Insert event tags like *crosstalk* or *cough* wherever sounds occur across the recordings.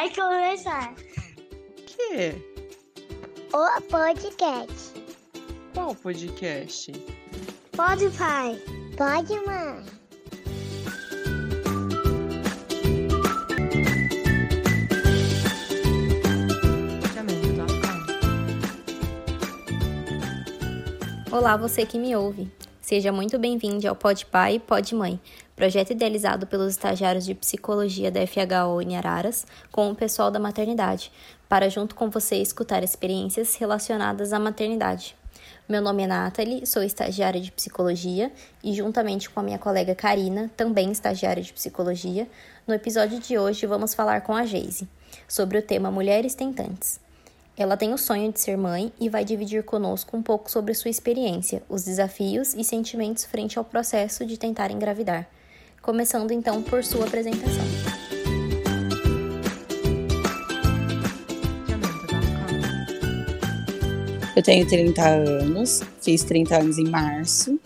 Vai começar. quê? O podcast. Qual podcast? Pode, pai. Pode, mãe. Olá, você que me ouve. Seja muito bem-vindo ao Pode Pai e Pode Mãe, projeto idealizado pelos estagiários de psicologia da FHO em Araras com o pessoal da maternidade, para junto com você escutar experiências relacionadas à maternidade. Meu nome é Nathalie, sou estagiária de psicologia e, juntamente com a minha colega Karina, também estagiária de psicologia, no episódio de hoje vamos falar com a Geise sobre o tema Mulheres Tentantes. Ela tem o sonho de ser mãe e vai dividir conosco um pouco sobre sua experiência, os desafios e sentimentos frente ao processo de tentar engravidar. Começando então por sua apresentação. Eu tenho 30 anos, fiz 30 anos em março.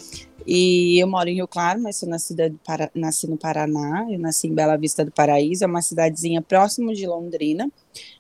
E eu moro em Rio Claro, mas sou nascida Para... nasci no Paraná. Eu nasci em Bela Vista do Paraíso, é uma cidadezinha próximo de Londrina.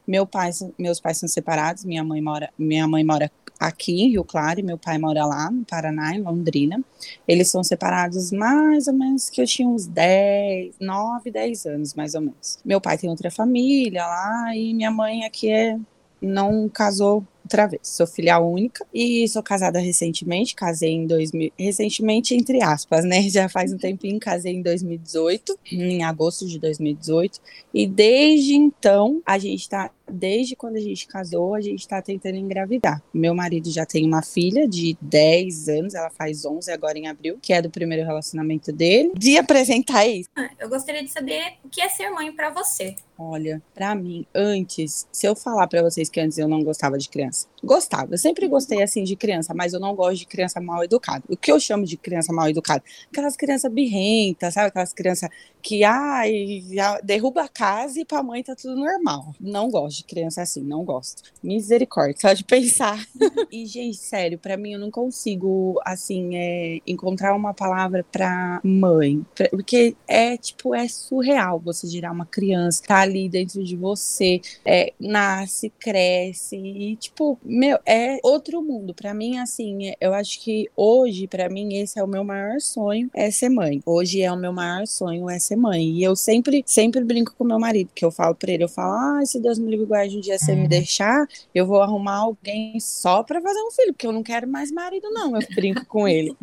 Meu pai, meus pais são separados, minha mãe mora, minha mãe mora aqui em Rio Claro e meu pai mora lá no Paraná, em Londrina. Eles são separados mais ou menos que eu tinha uns 10, 9, 10 anos, mais ou menos. Meu pai tem outra família lá e minha mãe aqui é não casou outra vez. Sou filha única e sou casada recentemente, casei em 2000, recentemente entre aspas, né? *laughs* Já faz um tempinho, casei em 2018, em agosto de 2018, e desde então a gente tá desde quando a gente casou, a gente está tentando engravidar. Meu marido já tem uma filha de 10 anos, ela faz 11 agora em abril, que é do primeiro relacionamento dele. De apresentar isso. Eu gostaria de saber o que é ser mãe para você. Olha, para mim, antes, se eu falar para vocês que antes eu não gostava de criança, gostava, eu sempre gostei assim de criança, mas eu não gosto de criança mal educada. O que eu chamo de criança mal educada? Aquelas crianças birrentas, sabe? Aquelas crianças que, ai, derruba a casa e pra mãe tá tudo normal. Não gosto de criança assim, não gosto. Misericórdia, só de pensar. *laughs* e, gente, sério, para mim eu não consigo, assim, é, encontrar uma palavra pra mãe. Porque é, tipo, é surreal você girar uma criança, tá ali dentro de você, é, nasce, cresce e, tipo, meu, é outro mundo. Para mim, assim, eu acho que hoje, para mim, esse é o meu maior sonho, é ser mãe. Hoje é o meu maior sonho, é ser mãe. E eu sempre, sempre brinco com meu marido, que eu falo pra ele, eu falo, ah, se Deus me livre guarde um dia você me uhum. deixar, eu vou arrumar alguém só pra fazer um filho, porque eu não quero mais marido, não. Eu brinco com ele.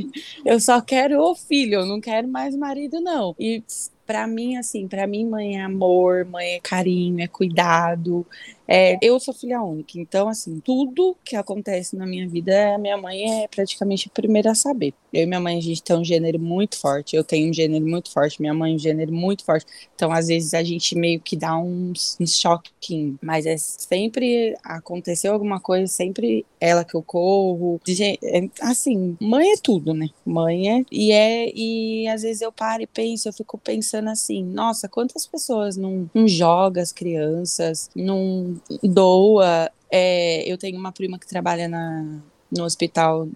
Eu só quero o filho, eu não quero mais marido, não. E para mim, assim, para mim, mãe é amor, mãe é carinho, é cuidado, é, eu sou filha única, então, assim, tudo que acontece na minha vida, a minha mãe é praticamente a primeira a saber. Eu e minha mãe, a gente tem um gênero muito forte, eu tenho um gênero muito forte, minha mãe um gênero muito forte, então, às vezes, a gente meio que dá um, um choquinho, mas é sempre, aconteceu alguma coisa, sempre ela que eu corro, é, assim, mãe é tudo, né? Mãe é, e é, e às vezes eu paro e penso, eu fico pensando assim, nossa, quantas pessoas não, não jogam as crianças, não doa. É, eu tenho uma prima que trabalha na, no hospital,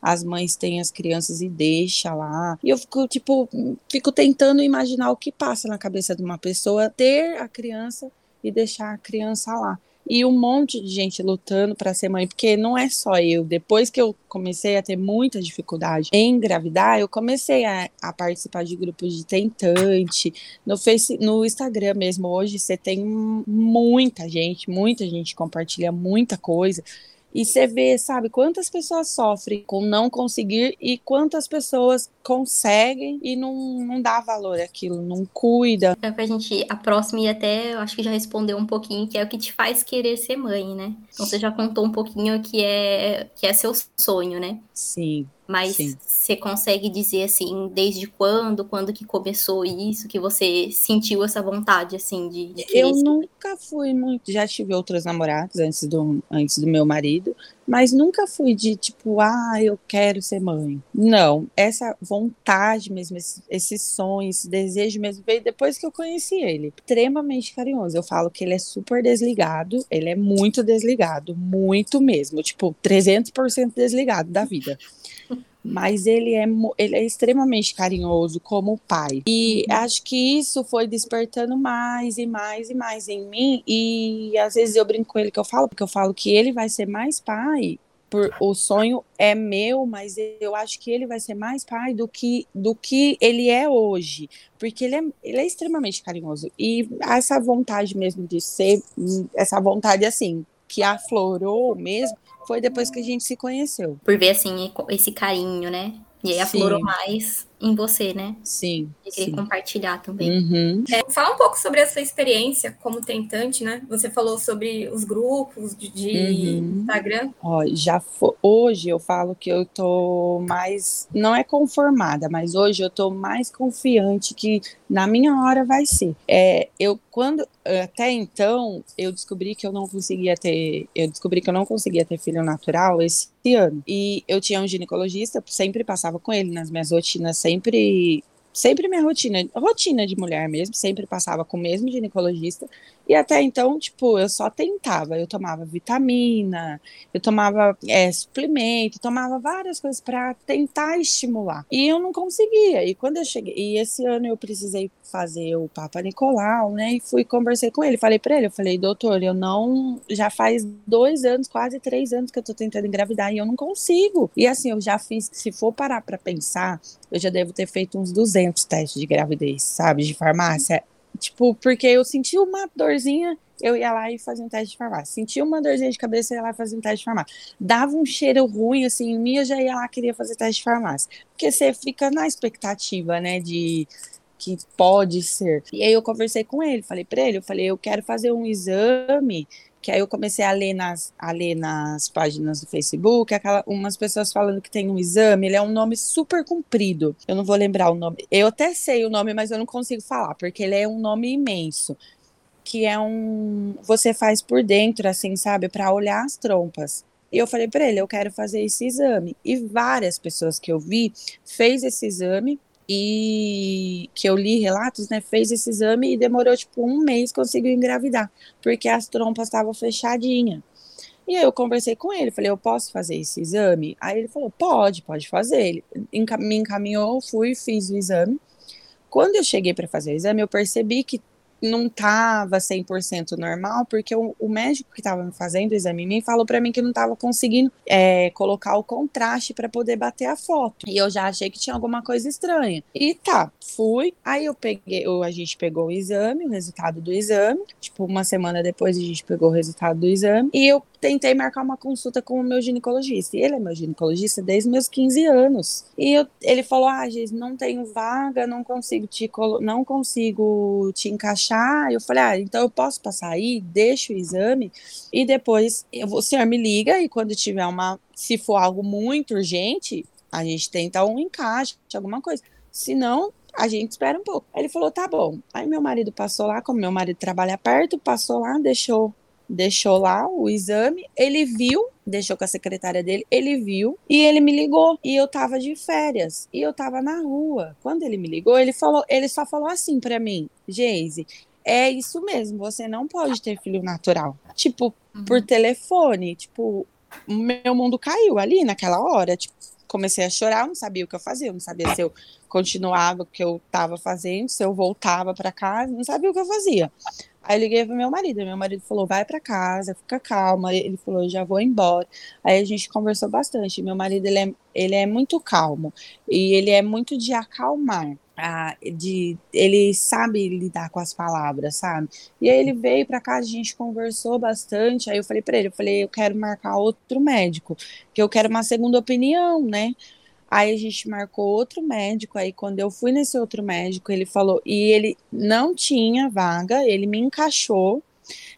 as mães têm as crianças e deixa lá. E eu fico, tipo, fico tentando imaginar o que passa na cabeça de uma pessoa ter a criança e deixar a criança lá e um monte de gente lutando para ser mãe, porque não é só eu. Depois que eu comecei a ter muita dificuldade em engravidar, eu comecei a, a participar de grupos de tentante, no, face, no Instagram mesmo. Hoje você tem muita gente, muita gente compartilha muita coisa. E você vê, sabe, quantas pessoas sofrem com não conseguir e quantas pessoas conseguem e não, não dá valor àquilo, não cuida. É pra gente, a próxima e até, eu acho que já respondeu um pouquinho, que é o que te faz querer ser mãe, né? Então você já contou um pouquinho que é, que é seu sonho, né? Sim. Mas Sim. você consegue dizer assim, desde quando, quando que começou isso, que você sentiu essa vontade assim de, de Eu nunca fui muito, já tive outros namorados antes do antes do meu marido, mas nunca fui de tipo, ah, eu quero ser mãe. Não, essa vontade mesmo, esse, esse sonho, esse desejo mesmo veio depois que eu conheci ele. Extremamente carinhoso. Eu falo que ele é super desligado, ele é muito desligado, muito mesmo, tipo, 300% desligado da vida. Mas ele é, ele é extremamente carinhoso como pai. E uhum. acho que isso foi despertando mais e mais e mais em mim. E às vezes eu brinco com ele que eu falo, porque eu falo que ele vai ser mais pai por, o sonho é meu, mas eu acho que ele vai ser mais pai do que, do que ele é hoje, porque ele é, ele é extremamente carinhoso. E essa vontade mesmo de ser, essa vontade assim, que aflorou mesmo, foi depois que a gente se conheceu. Por ver assim esse carinho, né? E aí aflorou mais em você, né? Sim. E queria sim. compartilhar também. Uhum. É, fala um pouco sobre a sua experiência como tentante, né? Você falou sobre os grupos de, de uhum. Instagram. Ó, já hoje eu falo que eu tô mais, não é conformada, mas hoje eu tô mais confiante que na minha hora vai ser. É, eu quando até então eu descobri que eu não conseguia ter, eu descobri que eu não conseguia ter filho natural esse ano. E eu tinha um ginecologista, sempre passava com ele nas minhas rotinas, sempre sempre sempre minha rotina, rotina de mulher mesmo, sempre passava com o mesmo ginecologista. E até então, tipo, eu só tentava. Eu tomava vitamina, eu tomava é, suplemento, tomava várias coisas para tentar estimular. E eu não conseguia. E quando eu cheguei, e esse ano eu precisei fazer o Papa Nicolau, né? E fui conversei com ele. Falei para ele, eu falei, doutor, eu não. Já faz dois anos, quase três anos que eu tô tentando engravidar e eu não consigo. E assim, eu já fiz, se for parar para pensar, eu já devo ter feito uns 200 testes de gravidez, sabe, de farmácia Tipo, porque eu senti uma dorzinha, eu ia lá e fazia um teste de farmácia. Sentia uma dorzinha de cabeça, eu ia lá e fazia um teste de farmácia. Dava um cheiro ruim, assim, em mim, eu já ia lá queria fazer teste de farmácia. Porque você fica na expectativa, né, de que pode ser. E aí eu conversei com ele, falei para ele, eu falei, eu quero fazer um exame que aí eu comecei a ler nas, a ler nas páginas do Facebook, aquela, umas pessoas falando que tem um exame, ele é um nome super comprido. Eu não vou lembrar o nome. Eu até sei o nome, mas eu não consigo falar, porque ele é um nome imenso. Que é um. Você faz por dentro, assim, sabe, para olhar as trompas. E eu falei para ele, eu quero fazer esse exame. E várias pessoas que eu vi fez esse exame e que eu li relatos, né, fez esse exame e demorou tipo um mês conseguiu engravidar, porque as trompas estavam fechadinhas. E aí eu conversei com ele, falei, eu posso fazer esse exame? Aí ele falou, pode, pode fazer. Ele me encaminhou, fui, fiz o exame. Quando eu cheguei para fazer o exame, eu percebi que não estava 100% normal, porque o, o médico que estava fazendo o exame em mim falou para mim que não estava conseguindo é, colocar o contraste para poder bater a foto. E eu já achei que tinha alguma coisa estranha. E tá, fui. Aí eu peguei, eu, a gente pegou o exame, o resultado do exame. Tipo, uma semana depois a gente pegou o resultado do exame. E eu tentei marcar uma consulta com o meu ginecologista. E ele é meu ginecologista desde meus 15 anos. E eu, ele falou: Ah, Giz, não tenho vaga, não consigo te, não consigo te encaixar. Eu falei: Ah, então eu posso passar aí, deixo o exame e depois eu, o senhor me liga e quando tiver uma. Se for algo muito urgente, a gente tenta um encaixe, alguma coisa. Se não, a gente espera um pouco. Aí ele falou, tá bom. Aí meu marido passou lá, como meu marido trabalha perto, passou lá, deixou deixou lá o exame, ele viu, deixou com a secretária dele, ele viu e ele me ligou. E eu tava de férias e eu tava na rua. Quando ele me ligou, ele falou, ele só falou assim para mim, Geise, é isso mesmo, você não pode ter filho natural. Tipo, uhum. por telefone, tipo, meu mundo caiu ali naquela hora, tipo, comecei a chorar, não sabia o que eu fazia, não sabia se eu continuava o que eu estava fazendo, se eu voltava para casa, não sabia o que eu fazia. Aí eu liguei pro meu marido, meu marido falou, vai para casa, fica calma, ele falou, já vou embora. Aí a gente conversou bastante, meu marido, ele é, ele é muito calmo, e ele é muito de acalmar, de, ele sabe lidar com as palavras, sabe? E aí ele veio para casa, a gente conversou bastante, aí eu falei para ele, eu falei, eu quero marcar outro médico, que eu quero uma segunda opinião, né? Aí a gente marcou outro médico. Aí quando eu fui nesse outro médico, ele falou, e ele não tinha vaga, ele me encaixou.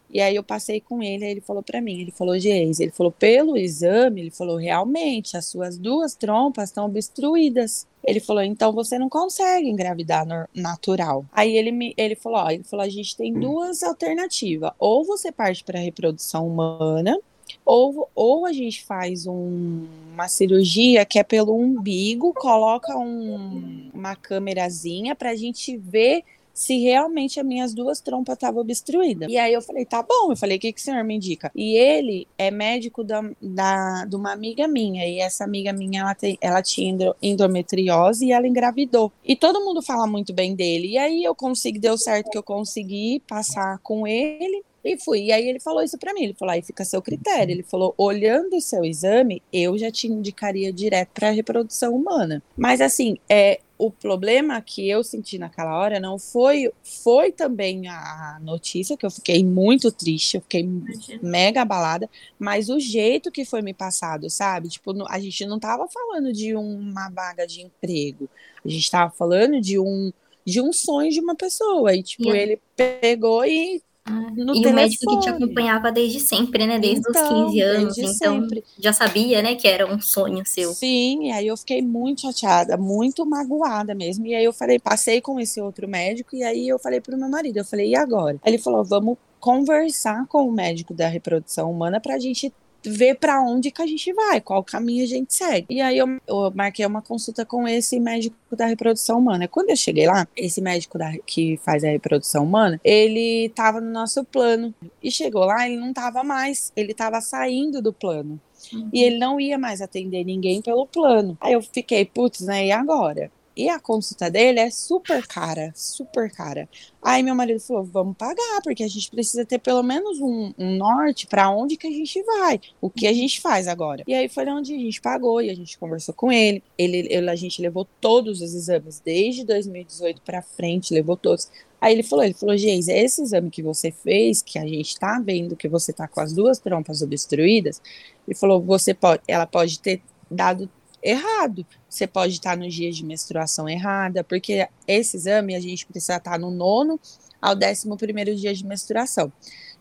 E aí eu passei com ele, aí ele falou para mim, ele falou, Geis, ele falou, pelo exame, ele falou, realmente, as suas duas trompas estão obstruídas. Ele falou, então você não consegue engravidar natural. Aí ele me, ele falou, ó, ele falou, a gente tem duas alternativas, ou você parte para reprodução humana, ou, ou a gente faz um, uma cirurgia que é pelo umbigo, coloca um, uma câmerazinha para a gente ver se realmente as minhas duas trompas estavam obstruídas. E aí eu falei, tá bom. Eu falei, o que, que o senhor me indica? E ele é médico da, da, de uma amiga minha. E essa amiga minha, ela, tem, ela tinha endometriose e ela engravidou. E todo mundo fala muito bem dele. E aí eu consegui, deu certo que eu consegui passar com ele. E fui. E aí ele falou isso para mim. Ele falou: aí fica a seu critério. Ele falou: olhando o seu exame, eu já te indicaria direto para reprodução humana. Mas assim, é, o problema que eu senti naquela hora não foi foi também a notícia que eu fiquei muito triste, eu fiquei Imagina. mega abalada, mas o jeito que foi me passado, sabe? Tipo, a gente não tava falando de uma vaga de emprego. A gente tava falando de um de um sonho de uma pessoa e tipo, yeah. ele pegou e ah, e telefone. o médico que te acompanhava desde sempre, né? Desde então, os 15 anos. Então, sempre. já sabia, né, que era um sonho seu. Sim, e aí eu fiquei muito chateada, muito magoada mesmo. E aí eu falei, passei com esse outro médico, e aí eu falei pro meu marido, eu falei, e agora? Ele falou, vamos conversar com o médico da reprodução humana pra gente ver para onde que a gente vai, qual caminho a gente segue. E aí eu, eu, marquei uma consulta com esse médico da reprodução humana. Quando eu cheguei lá, esse médico da, que faz a reprodução humana, ele estava no nosso plano. E chegou lá, ele não estava mais, ele estava saindo do plano. Uhum. E ele não ia mais atender ninguém pelo plano. Aí eu fiquei, putz, né? E agora? E a consulta dele é super cara, super cara. Aí meu marido falou: vamos pagar, porque a gente precisa ter pelo menos um, um norte para onde que a gente vai, o que a gente faz agora. E aí foi onde a gente pagou e a gente conversou com ele. Ele, ele a gente levou todos os exames, desde 2018 para frente, levou todos. Aí ele falou, ele falou, Geis, esse exame que você fez, que a gente tá vendo que você tá com as duas trompas obstruídas, ele falou, você pode, ela pode ter dado errado. Você pode estar nos dias de menstruação errada, porque esse exame a gente precisa estar no nono ao décimo primeiro dia de menstruação.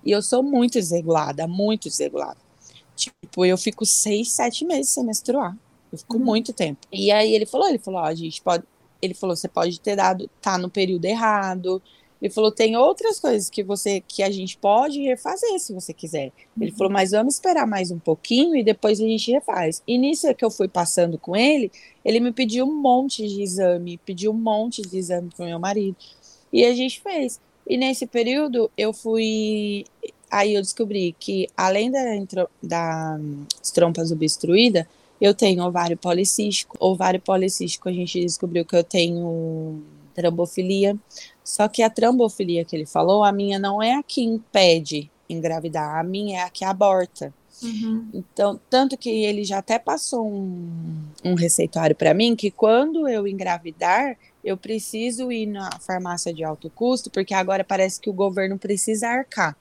E eu sou muito desregulada, muito desregulada. Tipo, eu fico seis, sete meses sem menstruar. Eu fico uhum. muito tempo. E aí ele falou, ele falou, ó, a gente pode. Ele falou, você pode ter dado, tá no período errado, ele falou: tem outras coisas que você que a gente pode refazer se você quiser. Ele falou, mas vamos esperar mais um pouquinho e depois a gente refaz. E nisso que eu fui passando com ele, ele me pediu um monte de exame, pediu um monte de exame pro meu marido. E a gente fez. E nesse período eu fui. Aí eu descobri que, além da, da trompas obstruídas, eu tenho ovário policístico. Ovário policístico, a gente descobriu que eu tenho trambofilia. Só que a trambofilia que ele falou, a minha não é a que impede engravidar, a minha é a que aborta. Uhum. Então, tanto que ele já até passou um, um receituário para mim que quando eu engravidar, eu preciso ir na farmácia de alto custo, porque agora parece que o governo precisa arcar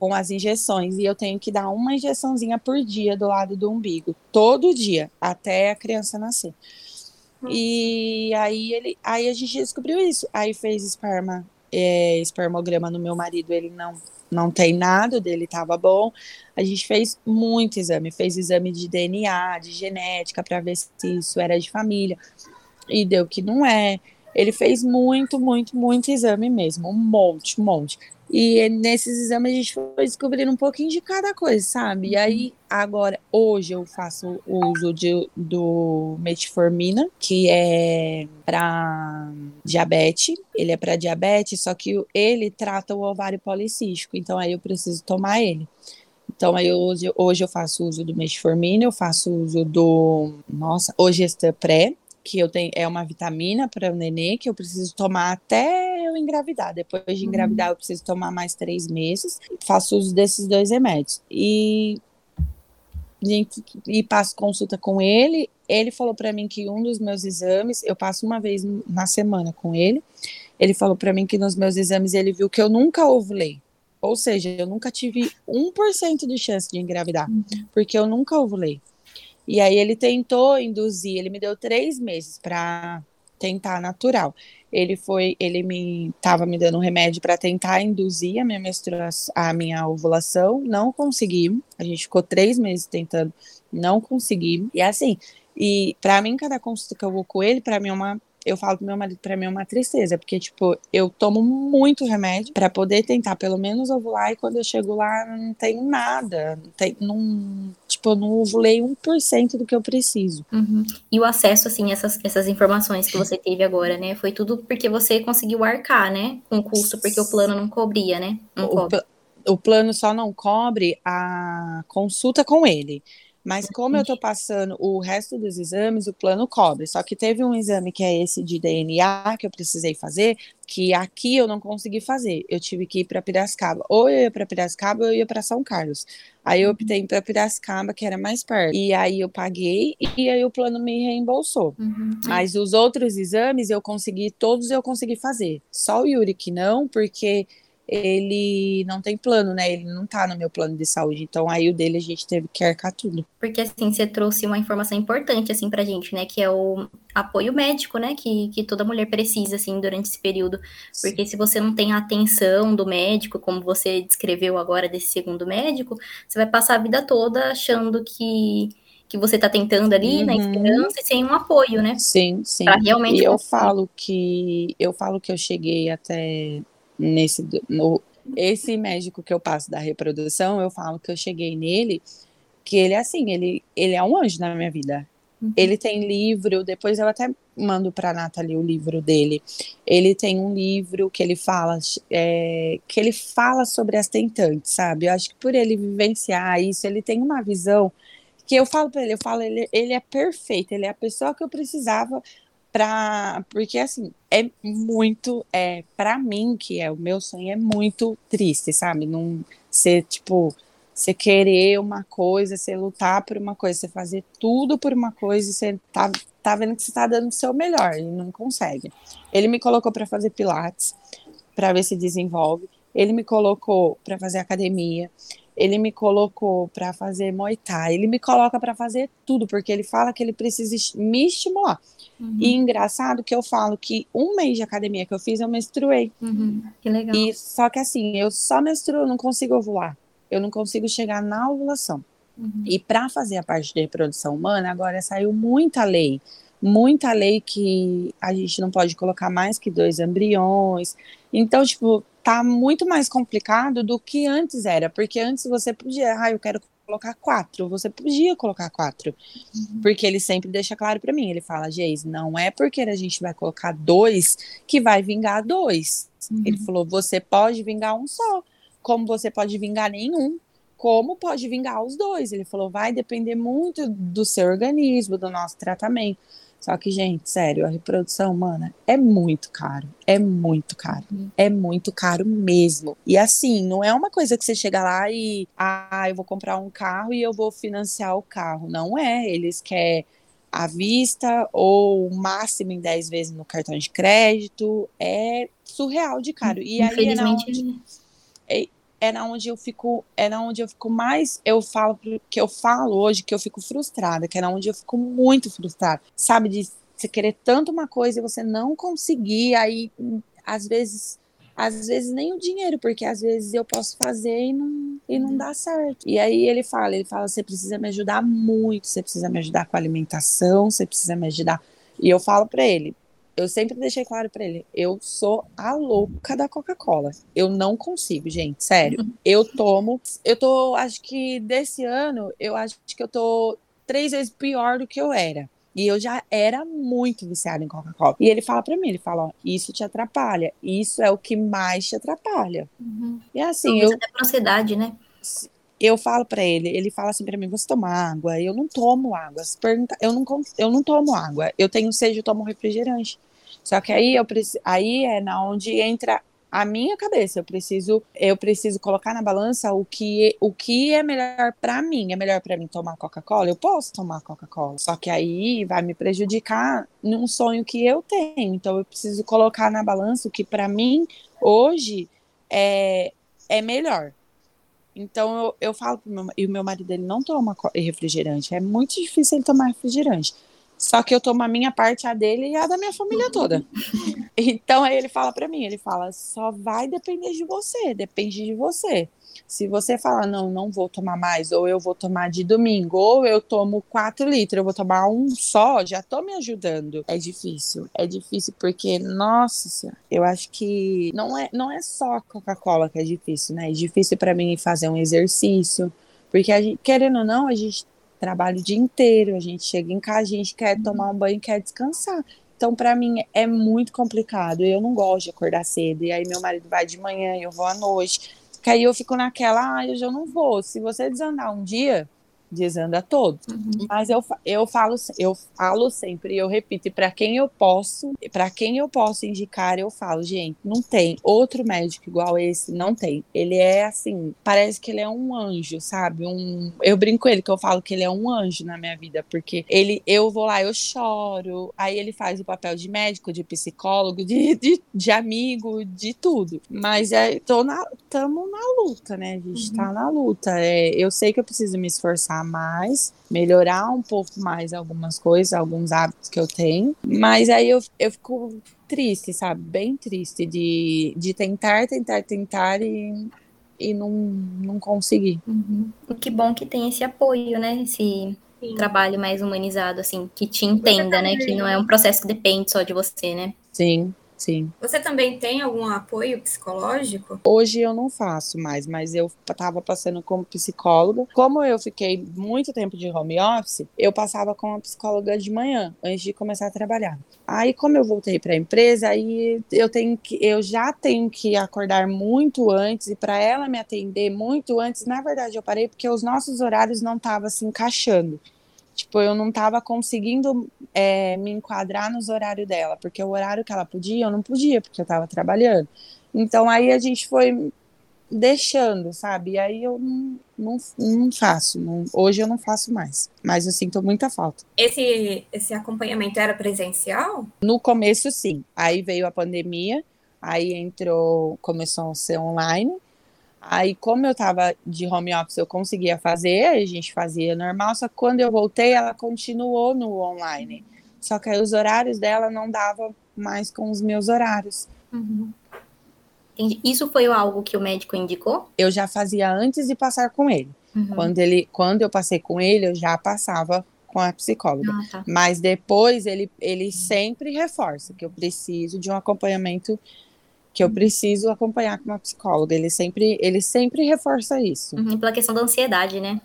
com as injeções e eu tenho que dar uma injeçãozinha por dia do lado do umbigo, todo dia, até a criança nascer. E aí ele, aí a gente descobriu isso. Aí fez esperma, é, espermograma no meu marido, ele não não tem nada, dele estava bom. A gente fez muito exame, fez exame de DNA, de genética para ver se isso era de família. E deu que não é. Ele fez muito, muito, muito exame mesmo, um monte, um monte. E nesses exames a gente foi descobrindo um pouquinho de cada coisa, sabe? E aí, agora, hoje eu faço uso de, do metformina, que é para diabetes. Ele é para diabetes, só que ele trata o ovário policístico. Então, aí eu preciso tomar ele. Então, aí hoje, hoje eu faço uso do metformina, eu faço uso do, nossa, hoje está pré, que eu tenho é uma vitamina para o nenê que eu preciso tomar até eu engravidar. Depois de engravidar, uhum. eu preciso tomar mais três meses. Faço uso desses dois remédios. E, gente, e passo consulta com ele. Ele falou para mim que um dos meus exames, eu passo uma vez na semana com ele. Ele falou para mim que nos meus exames ele viu que eu nunca ovulei. Ou seja, eu nunca tive 1% de chance de engravidar, uhum. porque eu nunca ovulei. E aí ele tentou induzir, ele me deu três meses para tentar natural. Ele foi, ele me estava me dando um remédio para tentar induzir a minha menstruação, a minha ovulação, não conseguimos. A gente ficou três meses tentando, não conseguimos. E assim, e para mim cada consulta que eu vou com ele, para mim é uma eu falo pro meu marido, pra mim é uma tristeza, porque, tipo, eu tomo muito remédio para poder tentar pelo menos ovular, e quando eu chego lá, não tenho nada, não tem, não, tipo, eu não ovulei 1% do que eu preciso. Uhum. E o acesso, assim, essas, essas informações que você teve agora, né? Foi tudo porque você conseguiu arcar, né? Com o custo, porque o plano não cobria, né? Não o, o plano só não cobre a consulta com ele. Mas como eu estou passando o resto dos exames, o plano cobre. Só que teve um exame que é esse de DNA que eu precisei fazer, que aqui eu não consegui fazer. Eu tive que ir para Piracicaba. Ou eu ia para Piracicaba ou eu ia para São Carlos. Aí eu optei para Piracicaba, que era mais perto. E aí eu paguei e aí o plano me reembolsou. Uhum. Mas os outros exames eu consegui, todos eu consegui fazer. Só o Yuri que não, porque ele não tem plano, né? Ele não tá no meu plano de saúde. Então aí o dele a gente teve que arcar tudo. Porque assim, você trouxe uma informação importante assim pra gente, né, que é o apoio médico, né, que, que toda mulher precisa assim durante esse período. Porque se você não tem a atenção do médico, como você descreveu agora desse segundo médico, você vai passar a vida toda achando que que você está tentando ali, uhum. na esperança, e sem um apoio, né? Sim, sim. Pra realmente e eu falo que eu falo que eu cheguei até nesse no, esse médico que eu passo da reprodução, eu falo que eu cheguei nele, que ele é assim, ele, ele é um anjo na minha vida. Uhum. Ele tem livro, depois eu até mando para a Nathalie o livro dele. Ele tem um livro que ele fala é, que ele fala sobre as tentantes, sabe? Eu acho que por ele vivenciar isso, ele tem uma visão que eu falo para ele, eu falo, ele, ele é perfeito, ele é a pessoa que eu precisava para porque assim é muito é para mim que é o meu sonho é muito triste sabe? Não ser tipo você querer uma coisa você lutar por uma coisa você fazer tudo por uma coisa e você tá tá vendo que você tá dando o seu melhor e não consegue. Ele me colocou para fazer pilates para ver se desenvolve. Ele me colocou para fazer academia ele me colocou para fazer Muay Thai, ele me coloca para fazer tudo, porque ele fala que ele precisa me estimular. Uhum. E engraçado que eu falo que um mês de academia que eu fiz, eu menstruei. Uhum. Que legal. E só que assim, eu só menstruo, eu não consigo ovular. Eu não consigo chegar na ovulação. Uhum. E para fazer a parte de reprodução humana, agora saiu muita lei. Muita lei que a gente não pode colocar mais que dois embriões. Então, tipo, tá muito mais complicado do que antes era, porque antes você podia, ah, eu quero colocar quatro, você podia colocar quatro, uhum. porque ele sempre deixa claro para mim, ele fala, Geis, não é porque a gente vai colocar dois que vai vingar dois. Uhum. Ele falou, você pode vingar um só, como você pode vingar nenhum, como pode vingar os dois. Ele falou, vai depender muito do seu organismo, do nosso tratamento. Só que, gente, sério, a reprodução humana é muito caro. É muito caro. Uhum. É muito caro mesmo. E assim, não é uma coisa que você chega lá e, ah, eu vou comprar um carro e eu vou financiar o carro. Não é. Eles querem à vista ou o máximo em 10 vezes no cartão de crédito. É surreal de caro. E aí é onde, é, é na onde eu fico, é na onde eu fico mais, eu falo que eu falo hoje que eu fico frustrada, que é na onde eu fico muito frustrada, sabe, de você querer tanto uma coisa e você não conseguir, aí às vezes às vezes nem o dinheiro, porque às vezes eu posso fazer e não, e não dá certo. E aí ele fala, ele fala, você precisa me ajudar muito, você precisa me ajudar com a alimentação, você precisa me ajudar. E eu falo para ele, eu sempre deixei claro para ele, eu sou a louca da Coca-Cola. Eu não consigo, gente, sério. *laughs* Eu tomo, eu tô, acho que desse ano, eu acho que eu tô três vezes pior do que eu era. E eu já era muito viciada em Coca-Cola. E ele fala para mim, ele fala, ó, isso te atrapalha. Isso é o que mais te atrapalha. Uhum. E assim, Talvez eu... até pra ansiedade, né? Eu falo para ele, ele fala assim para mim, você toma água? Eu não tomo água. Se pergunta, eu não eu não tomo água. Eu tenho sede, eu tomo refrigerante. Só que aí eu aí é na onde entra a minha cabeça. Eu preciso eu preciso colocar na balança o que o que é melhor para mim. É melhor para mim tomar Coca-Cola? Eu posso tomar Coca-Cola. Só que aí vai me prejudicar num sonho que eu tenho. Então eu preciso colocar na balança o que para mim hoje é é melhor. Então eu, eu falo pro meu e o meu marido ele não toma refrigerante. É muito difícil ele tomar refrigerante. Só que eu tomo a minha parte, a dele e a da minha família toda. *laughs* Então aí ele fala para mim, ele fala, só vai depender de você, depende de você. Se você falar, não, não vou tomar mais, ou eu vou tomar de domingo, ou eu tomo 4 litros, eu vou tomar um só, já tô me ajudando. É difícil, é difícil porque, nossa senhora, eu acho que não é, não é só Coca-Cola que é difícil, né? É difícil para mim fazer um exercício, porque gente, querendo ou não, a gente trabalha o dia inteiro, a gente chega em casa, a gente quer tomar um banho, quer descansar. Então, para mim, é muito complicado. Eu não gosto de acordar cedo. E aí, meu marido vai de manhã, eu vou à noite. Que aí eu fico naquela, ah, eu já não vou. Se você desandar um dia, desanda todo. Uhum. Mas eu, eu falo eu falo sempre, eu repito, para quem eu posso, para quem eu posso indicar, eu falo, gente, não tem outro médico igual esse, não tem. Ele é assim, parece que ele é um anjo, sabe? Um, eu brinco com ele que eu falo que ele é um anjo na minha vida, porque ele eu vou lá, eu choro, aí ele faz o papel de médico, de psicólogo, de, de, de amigo, de tudo. Mas é, tô na, tamo na luta, né? A gente uhum. tá na luta. É, eu sei que eu preciso me esforçar mais, melhorar um pouco mais algumas coisas, alguns hábitos que eu tenho. Mas aí eu, eu fico triste, sabe? Bem triste de, de tentar, tentar, tentar e, e não, não conseguir. Uhum. Que bom que tem esse apoio, né? Esse Sim. trabalho mais humanizado, assim, que te entenda, né? Que não é um processo que depende só de você, né? Sim. Sim. Você também tem algum apoio psicológico? Hoje eu não faço mais, mas eu estava passando como psicóloga. Como eu fiquei muito tempo de home office, eu passava com a psicóloga de manhã, antes de começar a trabalhar. Aí, como eu voltei para a empresa, aí eu tenho que, eu já tenho que acordar muito antes e para ela me atender muito antes. Na verdade, eu parei porque os nossos horários não estavam se encaixando. Tipo, eu não estava conseguindo é, me enquadrar nos horários dela, porque o horário que ela podia, eu não podia, porque eu estava trabalhando. Então aí a gente foi deixando, sabe? E aí eu não, não, não faço. Não, hoje eu não faço mais. Mas eu sinto muita falta. Esse, esse acompanhamento era presencial? No começo, sim. Aí veio a pandemia, aí entrou, começou a ser online. Aí, como eu estava de home office, eu conseguia fazer, a gente fazia normal, só que quando eu voltei, ela continuou no online. Só que aí os horários dela não davam mais com os meus horários. Uhum. Isso foi algo que o médico indicou? Eu já fazia antes de passar com ele. Uhum. Quando, ele quando eu passei com ele, eu já passava com a psicóloga. Ah, tá. Mas depois ele, ele sempre reforça que eu preciso de um acompanhamento que eu preciso acompanhar com uma psicóloga. Ele sempre, ele sempre reforça isso. Uhum, pela questão da ansiedade, né?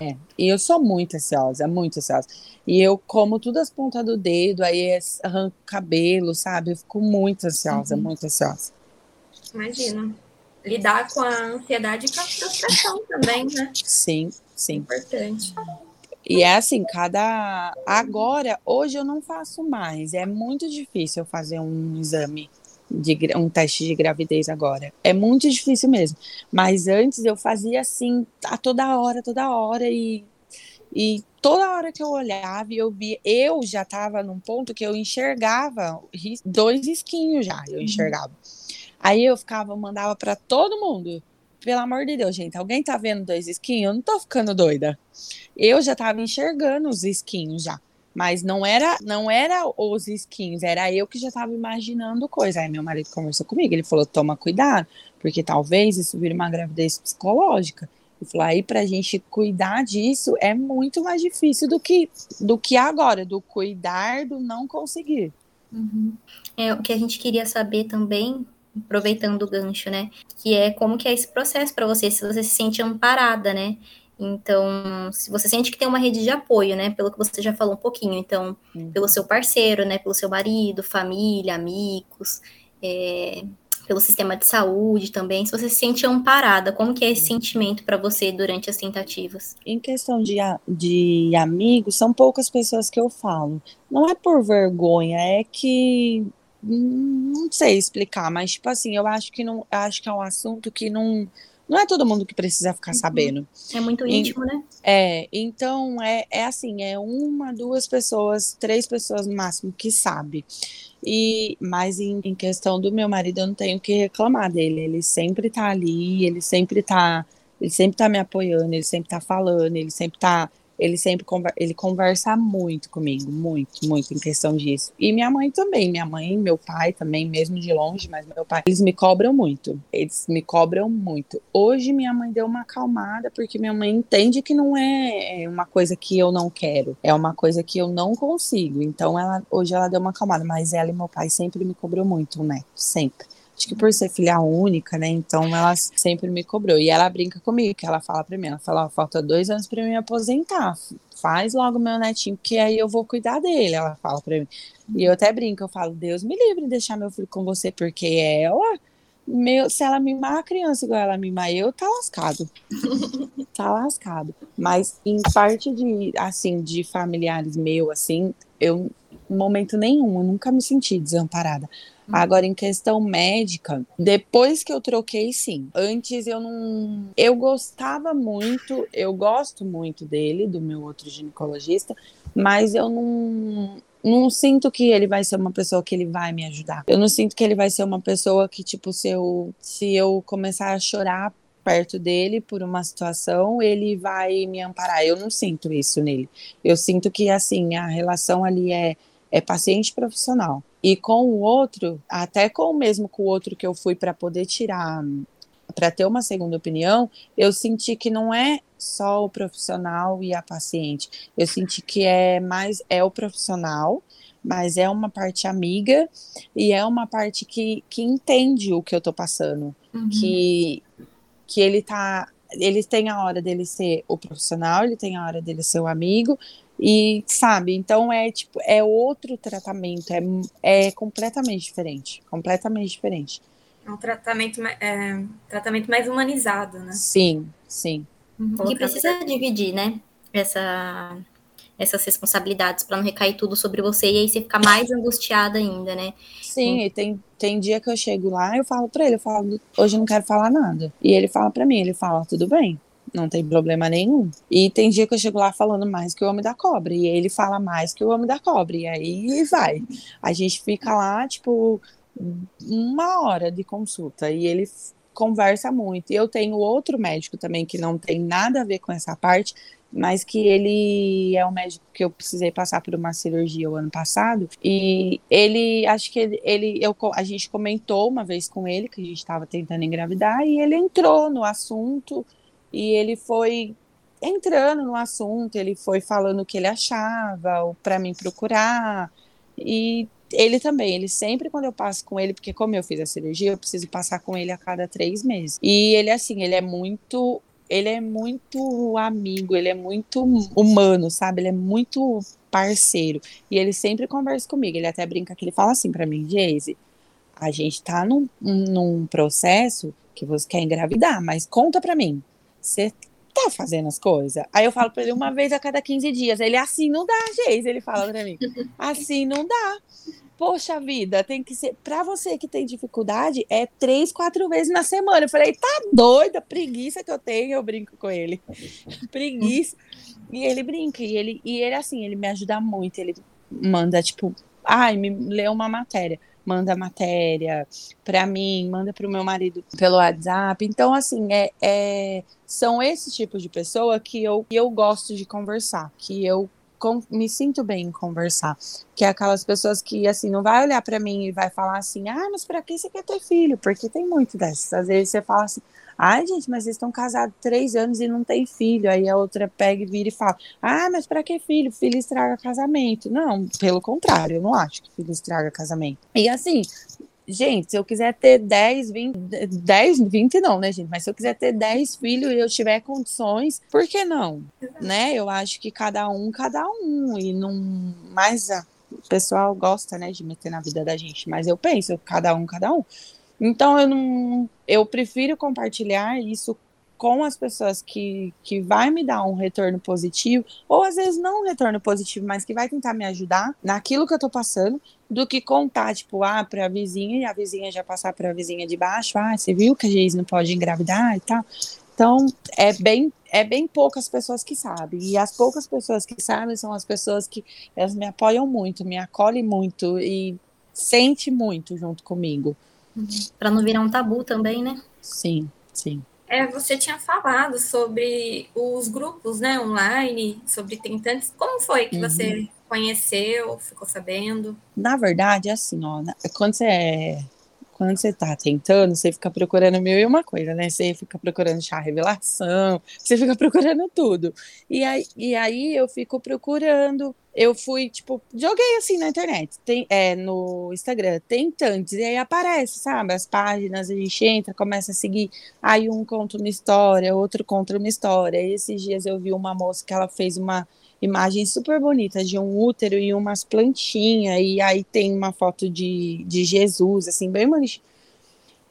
É, e eu sou muito ansiosa, muito ansiosa. E eu como tudo as pontas do dedo, aí arranco cabelo, sabe? Eu fico muito ansiosa, uhum. muito ansiosa. Imagina. Lidar com a ansiedade e com a frustração também, né? Sim, sim. Importante. E é assim, cada. Agora, hoje eu não faço mais. É muito difícil eu fazer um exame de um teste de gravidez agora. É muito difícil mesmo. Mas antes eu fazia assim, a toda hora, toda hora e e toda hora que eu olhava e eu via, eu já estava num ponto que eu enxergava dois esquinhos já, eu uhum. enxergava. Aí eu ficava, mandava para todo mundo. Pelo amor de Deus, gente, alguém tá vendo dois esquinhos? Eu não tô ficando doida. Eu já tava enxergando os esquinhos já. Mas não era, não era os skins, era eu que já estava imaginando coisa. Aí meu marido conversou comigo, ele falou: toma cuidado, porque talvez isso vire uma gravidez psicológica. Ele falou: aí para a gente cuidar disso é muito mais difícil do que, do que agora, do cuidar do não conseguir. Uhum. É o que a gente queria saber também, aproveitando o gancho, né? Que é como que é esse processo para você, se você se sente amparada, né? Então, se você sente que tem uma rede de apoio, né, pelo que você já falou um pouquinho, então, uhum. pelo seu parceiro, né, pelo seu marido, família, amigos, é, pelo sistema de saúde também, se você se sente amparada, como que é esse sentimento para você durante as tentativas? Em questão de, de amigos, são poucas pessoas que eu falo. Não é por vergonha, é que não sei explicar, mas tipo assim, eu acho que não, acho que é um assunto que não não é todo mundo que precisa ficar uhum. sabendo. É muito íntimo, e, né? É, então é, é assim, é uma, duas pessoas, três pessoas no máximo que sabe. E mas em, em questão do meu marido, eu não tenho que reclamar dele. Ele sempre tá ali, ele sempre tá, ele sempre tá me apoiando, ele sempre tá falando, ele sempre tá ele sempre ele conversa muito comigo, muito, muito em questão disso. E minha mãe também, minha mãe, meu pai também, mesmo de longe, mas meu pai, eles me cobram muito. Eles me cobram muito. Hoje minha mãe deu uma acalmada porque minha mãe entende que não é, é uma coisa que eu não quero, é uma coisa que eu não consigo. Então ela hoje ela deu uma acalmada, mas ela e meu pai sempre me cobrou muito, né? Sempre Acho que por ser filha única, né? Então ela sempre me cobrou. E ela brinca comigo, que ela fala pra mim, ela fala, ó, falta dois anos pra eu me aposentar. Faz logo meu netinho, porque aí eu vou cuidar dele, ela fala pra mim. E eu até brinco, eu falo, Deus me livre de deixar meu filho com você, porque ela meu, se ela mimar a criança igual ela mimar eu, tá lascado. *laughs* tá lascado. Mas em parte de, assim, de familiares meu, assim, eu, momento nenhum, eu nunca me senti desamparada. Uhum. Agora, em questão médica, depois que eu troquei, sim. Antes eu não. Eu gostava muito, eu gosto muito dele, do meu outro ginecologista, mas eu não não sinto que ele vai ser uma pessoa que ele vai me ajudar. Eu não sinto que ele vai ser uma pessoa que, tipo, se eu, se eu começar a chorar perto dele por uma situação, ele vai me amparar. Eu não sinto isso nele. Eu sinto que, assim, a relação ali é, é paciente profissional. E com o outro, até com o mesmo com o outro que eu fui para poder tirar para ter uma segunda opinião, eu senti que não é só o profissional e a paciente. Eu senti que é mais é o profissional, mas é uma parte amiga e é uma parte que, que entende o que eu tô passando, uhum. que que ele tá ele tem a hora dele ser o profissional, ele tem a hora dele ser o amigo e sabe, então é tipo é outro tratamento, é, é completamente diferente, completamente diferente. É um tratamento, é, tratamento mais humanizado, né? Sim, sim. Uhum. E precisa dividir, né? Essa, essas responsabilidades para não recair tudo sobre você e aí você ficar mais angustiada ainda, né? Sim, e tem, tem dia que eu chego lá eu falo para ele, eu falo, hoje eu não quero falar nada. E ele fala para mim, ele fala, tudo bem, não tem problema nenhum. E tem dia que eu chego lá falando mais que o homem da cobra, e ele fala mais que o homem da cobra, e aí vai. A gente fica lá, tipo, uma hora de consulta e ele conversa muito. E eu tenho outro médico também que não tem nada a ver com essa parte, mas que ele é um médico que eu precisei passar por uma cirurgia o ano passado e ele acho que ele, ele eu, a gente comentou uma vez com ele que a gente estava tentando engravidar e ele entrou no assunto e ele foi entrando no assunto, ele foi falando o que ele achava, para mim procurar e ele também, ele sempre quando eu passo com ele, porque como eu fiz a cirurgia, eu preciso passar com ele a cada três meses. E ele, assim, ele é muito. Ele é muito amigo, ele é muito humano, sabe? Ele é muito parceiro. E ele sempre conversa comigo. Ele até brinca que ele fala assim para mim, Geise, a gente tá num, num processo que você quer engravidar, mas conta para mim. Você tá fazendo as coisas? Aí eu falo pra ele uma vez a cada 15 dias. Ele, assim não dá, Geise. Ele fala pra mim, *laughs* assim não dá. Poxa vida, tem que ser. Para você que tem dificuldade, é três, quatro vezes na semana. Eu falei, tá doida, preguiça que eu tenho, eu brinco com ele. *laughs* preguiça. E ele brinca, e ele, e ele, assim, ele me ajuda muito. Ele manda, tipo, ai, me lê uma matéria. Manda matéria para mim, manda para o meu marido pelo WhatsApp. Então, assim, é, é, são esses tipos de pessoa que eu, que eu gosto de conversar, que eu com, me sinto bem em conversar. Que é aquelas pessoas que, assim, não vai olhar para mim e vai falar assim, ah, mas para que você quer ter filho? Porque tem muito dessas. Às vezes você fala assim, ai, gente, mas eles estão casados três anos e não tem filho. Aí a outra pega e vira e fala, ah, mas para que filho? Filho estraga casamento. Não, pelo contrário, eu não acho que filho estraga casamento. E assim, Gente, se eu quiser ter 10, 20, 10, 20 não, né, gente? Mas se eu quiser ter 10 filhos e eu tiver condições, por que não? Né? Eu acho que cada um, cada um. E não. Mas a, o pessoal gosta, né, de meter na vida da gente. Mas eu penso, cada um, cada um. Então eu não. Eu prefiro compartilhar isso com as pessoas que, que vai me dar um retorno positivo, ou às vezes não um retorno positivo, mas que vai tentar me ajudar naquilo que eu tô passando, do que contar, tipo, ah, pra vizinha e a vizinha já passar pra vizinha de baixo, ah, você viu que a Geise não pode engravidar e tal. Então, é bem, é bem poucas pessoas que sabem. E as poucas pessoas que sabem são as pessoas que elas me apoiam muito, me acolhem muito e sente muito junto comigo. Para não virar um tabu também, né? Sim, sim. É, você tinha falado sobre os grupos né, online, sobre tentantes. Como foi que uhum. você conheceu, ficou sabendo? Na verdade, é assim, ó, quando você é quando você tá tentando, você fica procurando mil e uma coisa, né? Você fica procurando chá revelação, você fica *laughs* procurando tudo. E aí, e aí eu fico procurando eu fui, tipo, joguei assim na internet, tem, é, no Instagram, tem tantos, e aí aparece, sabe, as páginas, a gente entra, começa a seguir, aí um conta uma história, outro conta uma história, e esses dias eu vi uma moça que ela fez uma imagem super bonita de um útero e umas plantinhas, e aí tem uma foto de, de Jesus, assim, bem bonitinho.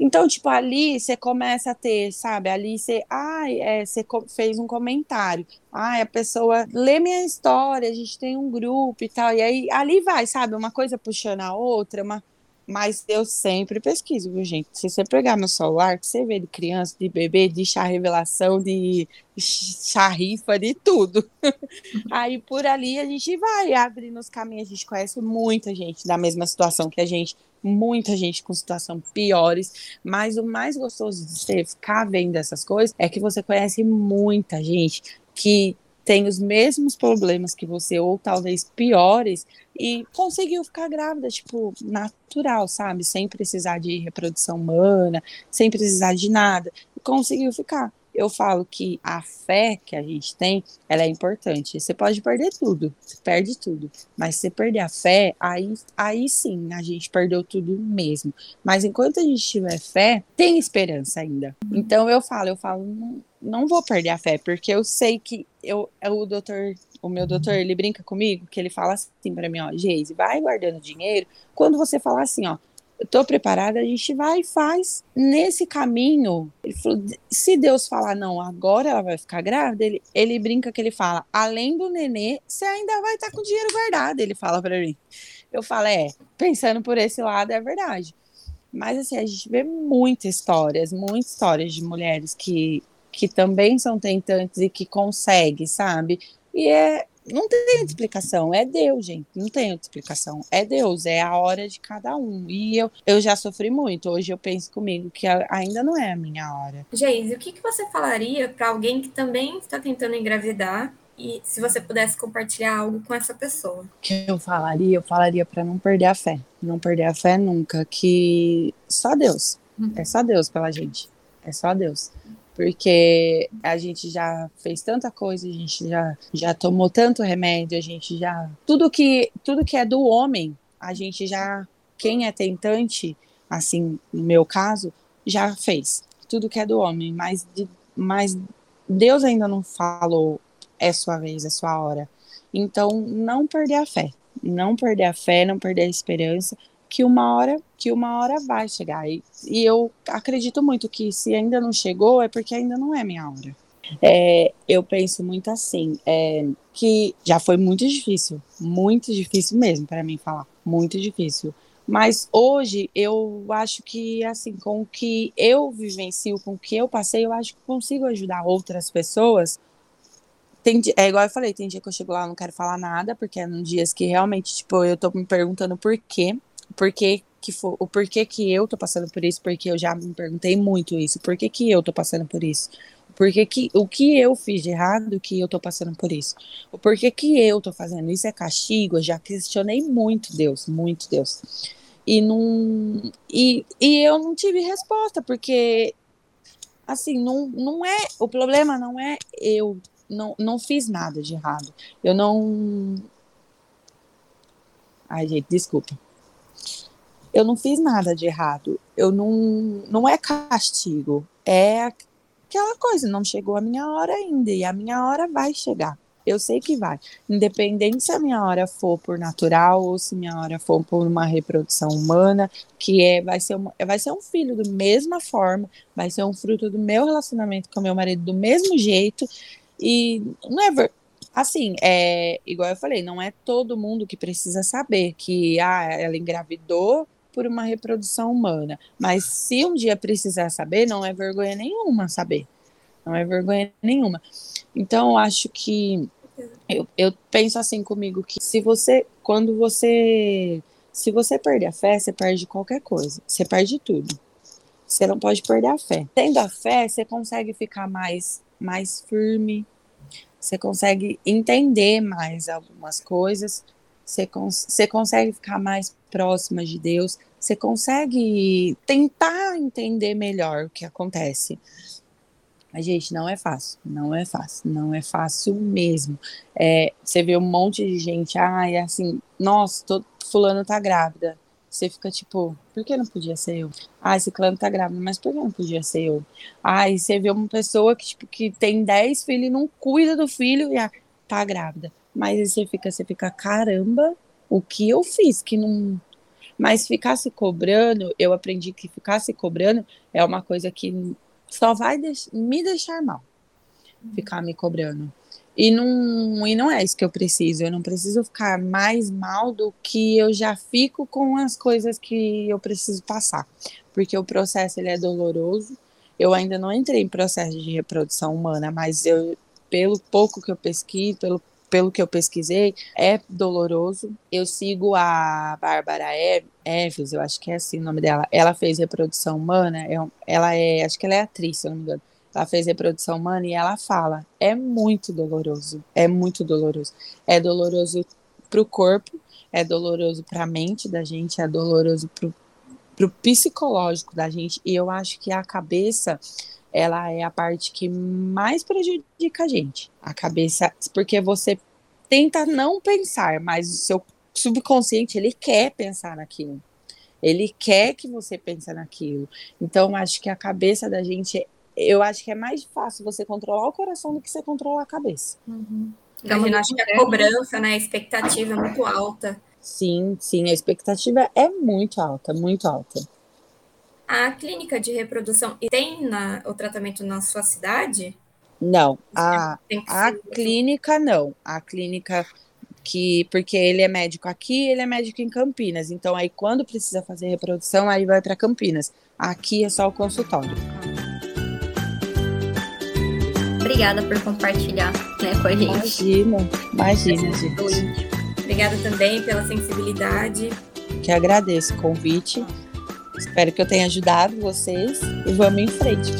Então, tipo, ali você começa a ter, sabe? Ali você, ai, é, você fez um comentário. Ai, a pessoa lê minha história, a gente tem um grupo e tal. E aí ali vai, sabe? Uma coisa puxando a outra, uma, mas eu sempre pesquiso, viu, gente? Se você pegar meu celular, você vê de criança, de bebê, de chá revelação, de chá rifa, de tudo. *laughs* Aí por ali a gente vai abrindo os caminhos, a gente conhece muita gente da mesma situação que a gente, muita gente com situação piores, mas o mais gostoso de você ficar vendo essas coisas é que você conhece muita gente que tem os mesmos problemas que você, ou talvez piores, e conseguiu ficar grávida, tipo, natural, sabe? Sem precisar de reprodução humana, sem precisar de nada. Conseguiu ficar. Eu falo que a fé que a gente tem, ela é importante. Você pode perder tudo, perde tudo. Mas se perder a fé, aí, aí sim a gente perdeu tudo mesmo. Mas enquanto a gente tiver fé, tem esperança ainda. Então eu falo, eu falo, não, vou perder a fé, porque eu sei que eu, é o doutor, o meu doutor, ele brinca comigo, que ele fala assim para mim, ó, Geise, vai guardando dinheiro. Quando você falar assim, ó, eu tô preparada, a gente vai e faz. Nesse caminho, ele falou, se Deus falar não, agora ela vai ficar grávida, ele, ele brinca que ele fala, além do nenê, você ainda vai estar tá com dinheiro guardado, ele fala para mim. Eu falo, é, pensando por esse lado, é verdade. Mas assim, a gente vê muitas histórias, muitas histórias de mulheres que que também são tentantes e que conseguem, sabe? E é, não tem explicação, é Deus, gente, não tem outra explicação. É Deus, é a hora de cada um. E eu, eu já sofri muito, hoje eu penso comigo que ainda não é a minha hora. Geise, o que, que você falaria para alguém que também está tentando engravidar e se você pudesse compartilhar algo com essa pessoa? O que eu falaria? Eu falaria para não perder a fé. Não perder a fé nunca, que só Deus. Uhum. É só Deus pela gente. É só Deus porque a gente já fez tanta coisa, a gente já, já tomou tanto remédio, a gente já. Tudo que, tudo que é do homem, a gente já. Quem é tentante, assim, no meu caso, já fez. Tudo que é do homem, mas, mas Deus ainda não falou, é sua vez, é sua hora. Então, não perder a fé. Não perder a fé, não perder a esperança, que uma hora que uma hora vai chegar. E, e eu acredito muito que se ainda não chegou é porque ainda não é minha hora. É, eu penso muito assim, é, que já foi muito difícil, muito difícil mesmo para mim falar, muito difícil. Mas hoje eu acho que assim, com o que eu vivencio, com o que eu passei, eu acho que consigo ajudar outras pessoas. Tem, é igual eu falei, tem dia que eu chego lá, não quero falar nada, porque é num dias que realmente, tipo, eu tô me perguntando por quê porquê que for, o porquê que eu tô passando por isso, porque eu já me perguntei muito isso, por que que eu tô passando por isso? Porque que, o que eu fiz de errado que eu tô passando por isso? O porquê que eu tô fazendo isso é castigo? Eu já questionei muito Deus, muito Deus. E não e, e eu não tive resposta, porque assim, não, não é, o problema não é eu não, não fiz nada de errado. Eu não Ai, gente, desculpa eu não fiz nada de errado. Eu não. Não é castigo. É aquela coisa, não chegou a minha hora ainda. E a minha hora vai chegar. Eu sei que vai. Independente se a minha hora for por natural ou se minha hora for por uma reprodução humana, que é, vai, ser uma, vai ser um filho da mesma forma, vai ser um fruto do meu relacionamento com meu marido do mesmo jeito. E não é assim, é igual eu falei, não é todo mundo que precisa saber que ah, ela engravidou por uma reprodução humana. Mas se um dia precisar saber, não é vergonha nenhuma saber. Não é vergonha nenhuma. Então, eu acho que eu, eu penso assim comigo que se você, quando você, se você perder a fé, você perde qualquer coisa. Você perde tudo. Você não pode perder a fé. Tendo a fé, você consegue ficar mais, mais firme. Você consegue entender mais algumas coisas. Você, cons você consegue ficar mais próxima de Deus, você consegue tentar entender melhor o que acontece. Mas, gente, não é fácil. Não é fácil. Não é fácil mesmo. É, você vê um monte de gente, ah, assim, nossa, tô, fulano tá grávida. Você fica tipo, por que não podia ser eu? Ah, esse clã tá grávida, mas por que não podia ser eu? Ah, e você vê uma pessoa que, tipo, que tem 10 filhos e não cuida do filho e ah, tá grávida. Mas você fica, você fica, caramba, o que eu fiz que não. Mas ficar se cobrando, eu aprendi que ficar se cobrando é uma coisa que só vai deix me deixar mal. Ficar me cobrando. E não, e não é isso que eu preciso. Eu não preciso ficar mais mal do que eu já fico com as coisas que eu preciso passar. Porque o processo ele é doloroso. Eu ainda não entrei em processo de reprodução humana, mas eu, pelo pouco que eu pesquiso, pelo pelo que eu pesquisei, é doloroso. Eu sigo a Bárbara Eves, eu acho que é assim o nome dela. Ela fez reprodução humana, é ela é, acho que ela é atriz, se eu não me engano. Ela fez reprodução humana e ela fala: é muito doloroso, é muito doloroso. É doloroso para o corpo, é doloroso para a mente da gente, é doloroso para o psicológico da gente. E eu acho que a cabeça ela é a parte que mais prejudica a gente. A cabeça, porque você tenta não pensar, mas o seu subconsciente, ele quer pensar naquilo. Ele quer que você pense naquilo. Então, acho que a cabeça da gente, eu acho que é mais fácil você controlar o coração do que você controlar a cabeça. Uhum. Então, eu acho que a cobrança, né, a expectativa é muito alta. Sim, sim, a expectativa é muito alta, muito alta. A clínica de reprodução tem na, o tratamento na sua cidade? Não, a, a clínica não. A clínica que porque ele é médico aqui, ele é médico em Campinas. Então aí quando precisa fazer reprodução, aí vai para Campinas. Aqui é só o consultório. Obrigada por compartilhar, né, com a gente. Imagina, imagina, gente. Obrigada também pela sensibilidade. Que agradeço o convite Espero que eu tenha ajudado vocês e vamos em frente.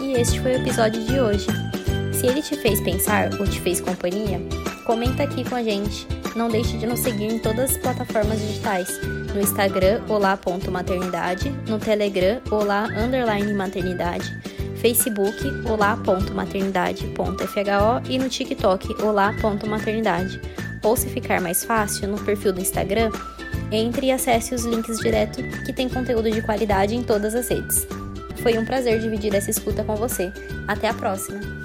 E este foi o episódio de hoje. Se ele te fez pensar ou te fez companhia, comenta aqui com a gente. Não deixe de nos seguir em todas as plataformas digitais. No Instagram, olá.maternidade, no Telegram, olá maternidade Facebook olá.maternidade.fho e no TikTok olá.maternidade. Ou se ficar mais fácil, no perfil do Instagram, entre e acesse os links direto que tem conteúdo de qualidade em todas as redes. Foi um prazer dividir essa escuta com você. Até a próxima!